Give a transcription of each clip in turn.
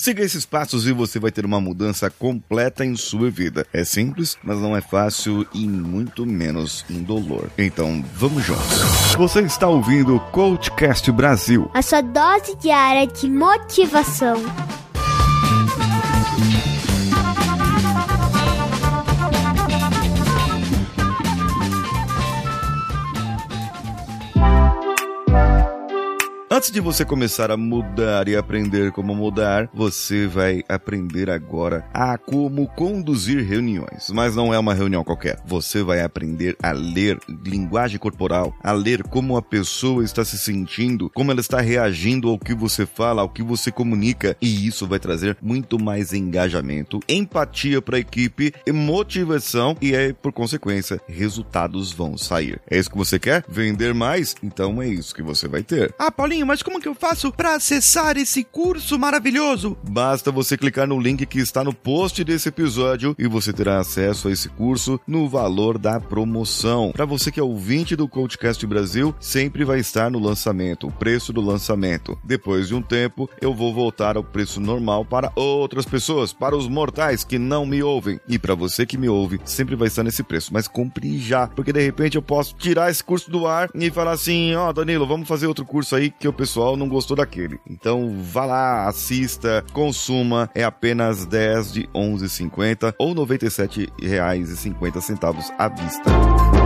Siga esses passos e você vai ter uma mudança completa em sua vida. É simples, mas não é fácil e muito menos indolor. Então, vamos juntos. Você está ouvindo o Coachcast Brasil. A sua dose diária de motivação. Antes de você começar a mudar e aprender como mudar, você vai aprender agora a como conduzir reuniões. Mas não é uma reunião qualquer. Você vai aprender a ler linguagem corporal, a ler como a pessoa está se sentindo, como ela está reagindo ao que você fala, ao que você comunica. E isso vai trazer muito mais engajamento, empatia para a equipe, motivação e aí, por consequência, resultados vão sair. É isso que você quer? Vender mais? Então é isso que você vai ter. Ah, Paulinho, mas como que eu faço para acessar esse curso maravilhoso? Basta você clicar no link que está no post desse episódio e você terá acesso a esse curso no valor da promoção. Para você que é ouvinte do Coachcast Brasil, sempre vai estar no lançamento, o preço do lançamento. Depois de um tempo, eu vou voltar ao preço normal para outras pessoas, para os mortais que não me ouvem. E para você que me ouve, sempre vai estar nesse preço, mas compre já, porque de repente eu posso tirar esse curso do ar e falar assim: "Ó, oh, Danilo, vamos fazer outro curso aí que o pessoal não gostou daquele. Então vá lá, assista, consuma, é apenas 10 de 11,50 ou R$ 97,50 à vista.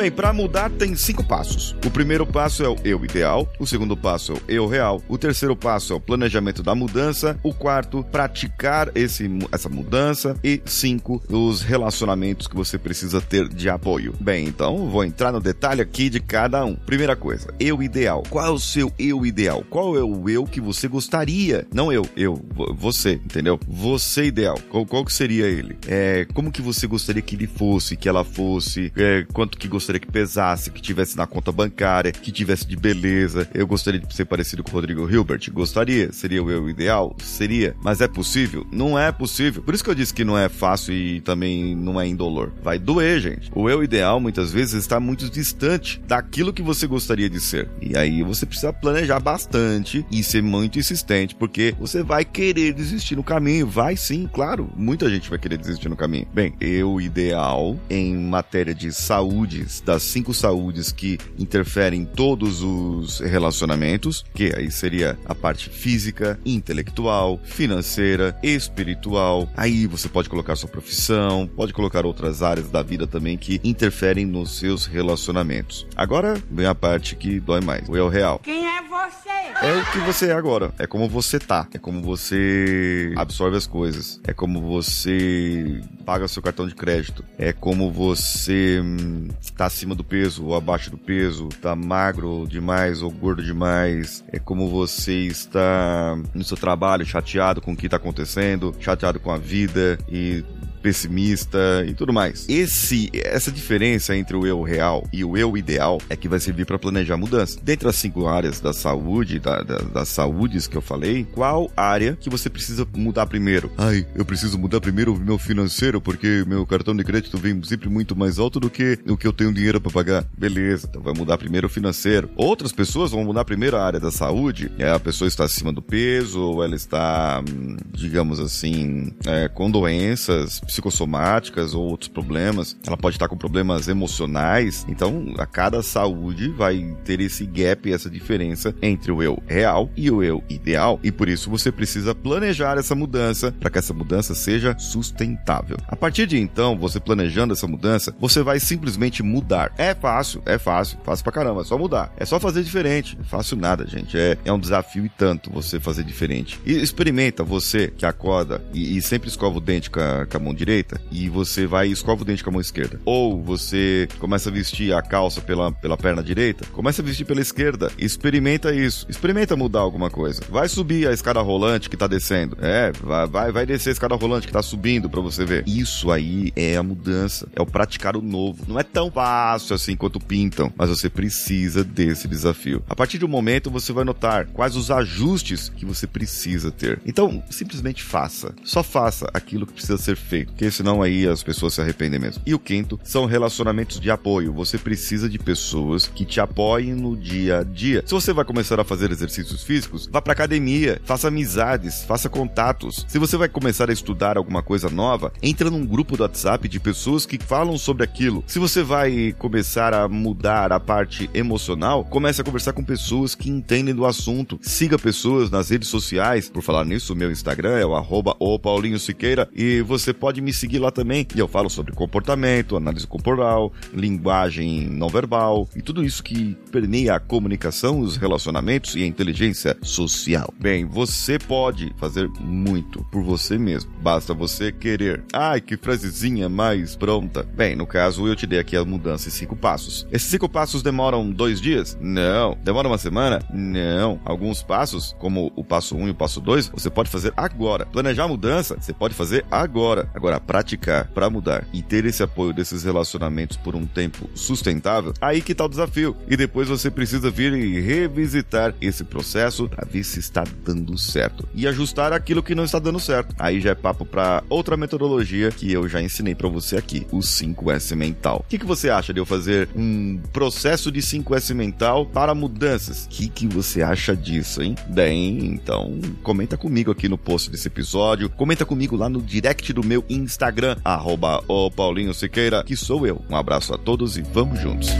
Bem, para mudar tem cinco passos. O primeiro passo é o eu ideal, o segundo passo é o eu real, o terceiro passo é o planejamento da mudança, o quarto, praticar esse, essa mudança e cinco, os relacionamentos que você precisa ter de apoio. Bem, então vou entrar no detalhe aqui de cada um. Primeira coisa, eu ideal. Qual é o seu eu ideal? Qual é o eu que você gostaria? Não eu, eu, você, entendeu? Você ideal. Qual, qual que seria ele? É, como que você gostaria que ele fosse, que ela fosse? É, quanto que gostaria que pesasse, que tivesse na conta bancária, que tivesse de beleza. Eu gostaria de ser parecido com o Rodrigo Hilbert? Gostaria. Seria o eu ideal? Seria. Mas é possível? Não é possível. Por isso que eu disse que não é fácil e também não é indolor. Vai doer, gente. O eu ideal muitas vezes está muito distante daquilo que você gostaria de ser. E aí você precisa planejar bastante e ser muito insistente, porque você vai querer desistir no caminho. Vai sim, claro. Muita gente vai querer desistir no caminho. Bem, eu ideal em matéria de saúde das cinco saúdes que interferem em todos os relacionamentos, que aí seria a parte física, intelectual, financeira, espiritual. Aí você pode colocar sua profissão, pode colocar outras áreas da vida também que interferem nos seus relacionamentos. Agora vem a parte que dói mais, o eu real. Quem é você? É o que você é agora, é como você tá, é como você absorve as coisas, é como você paga seu cartão de crédito, é como você hum, tá acima do peso ou abaixo do peso, tá magro demais ou gordo demais, é como você está no seu trabalho chateado com o que tá acontecendo, chateado com a vida e pessimista e tudo mais. Esse, essa diferença entre o eu real e o eu ideal é que vai servir para planejar mudança. Dentre as cinco áreas da saúde, da, da, das saúdes que eu falei, qual área que você precisa mudar primeiro? Ai, eu preciso mudar primeiro o meu financeiro porque meu cartão de crédito vem sempre muito mais alto do que o que eu tenho dinheiro para pagar. Beleza, então vai mudar primeiro o financeiro. Outras pessoas vão mudar primeiro a área da saúde. É, a pessoa está acima do peso, ou ela está, hum, digamos assim, é, com doenças psicossomáticas ou outros problemas. Ela pode estar com problemas emocionais. Então, a cada saúde vai ter esse gap, essa diferença entre o eu real e o eu ideal. E por isso você precisa planejar essa mudança para que essa mudança seja sustentável. A partir de então, você planejando essa mudança, você vai simplesmente mudar. É fácil, é fácil, fácil pra caramba, é só mudar. É só fazer diferente. É fácil nada, gente. É, é um desafio e tanto você fazer diferente. E experimenta você que acorda e, e sempre escova o dente com a, com a mão direita e você vai e escova o dente com a mão esquerda. Ou você começa a vestir a calça pela, pela perna direita, começa a vestir pela esquerda. Experimenta isso. Experimenta mudar alguma coisa. Vai subir a escada rolante que tá descendo. É, vai, vai, vai descer a escada rolante que tá subindo para você ver. Isso aí é a mudança. É o praticar o novo. Não é tão fácil assim quanto pintam, mas você precisa desse desafio. A partir de um momento você vai notar quais os ajustes que você precisa ter. Então, simplesmente faça. Só faça aquilo que precisa ser feito, porque senão aí as pessoas se arrependem mesmo. E o quinto são relacionamentos de apoio. Você precisa de pessoas que te apoiem no dia a dia. Se você vai começar a fazer exercícios físicos, vá para academia, faça amizades, faça contatos. Se você vai começar a estudar alguma coisa nova, entra num grupo do WhatsApp de pessoas que falam sobre aquilo. Se você vai começar a mudar a parte emocional, comece a conversar com pessoas que entendem do assunto. Siga pessoas nas redes sociais. Por falar nisso, meu Instagram é o arroba Paulinho Siqueira e você pode me seguir lá também. E eu falo sobre comportamento, análise corporal, linguagem não verbal e tudo isso que permeia a comunicação, os relacionamentos e a inteligência social. Bem, você pode fazer muito por você mesmo. Basta você querer. Ai, que frasezinha mais pronta. Bem, no caso, eu te dei aqui a mudança em cinco passos. Esses cinco passos demoram dois dias? Não. Demora uma semana? Não. Alguns passos, como o passo 1 um e o passo 2, você pode fazer agora. Planejar a mudança, você pode fazer agora. Agora, praticar para mudar e ter esse apoio desses relacionamentos por um tempo sustentável, aí que tá o desafio. E depois você precisa vir e revisitar esse processo para ver se está dando certo e ajustar aquilo que não está dando certo. Aí já é papo para outra metodologia que eu já ensinei para você aqui, o 5S mental. O que, que você acha de eu fazer um processo de 5S mental para mudanças? O que, que você acha disso, hein? Bem, então comenta comigo aqui no post desse episódio, comenta comigo lá no direct do meu Instagram, arroba o Paulinho Siqueira, que sou eu. Um abraço a todos e vamos juntos.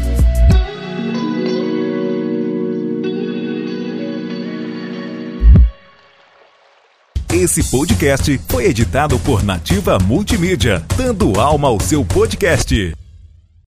Esse podcast foi editado por Nativa Multimídia, dando alma ao seu podcast.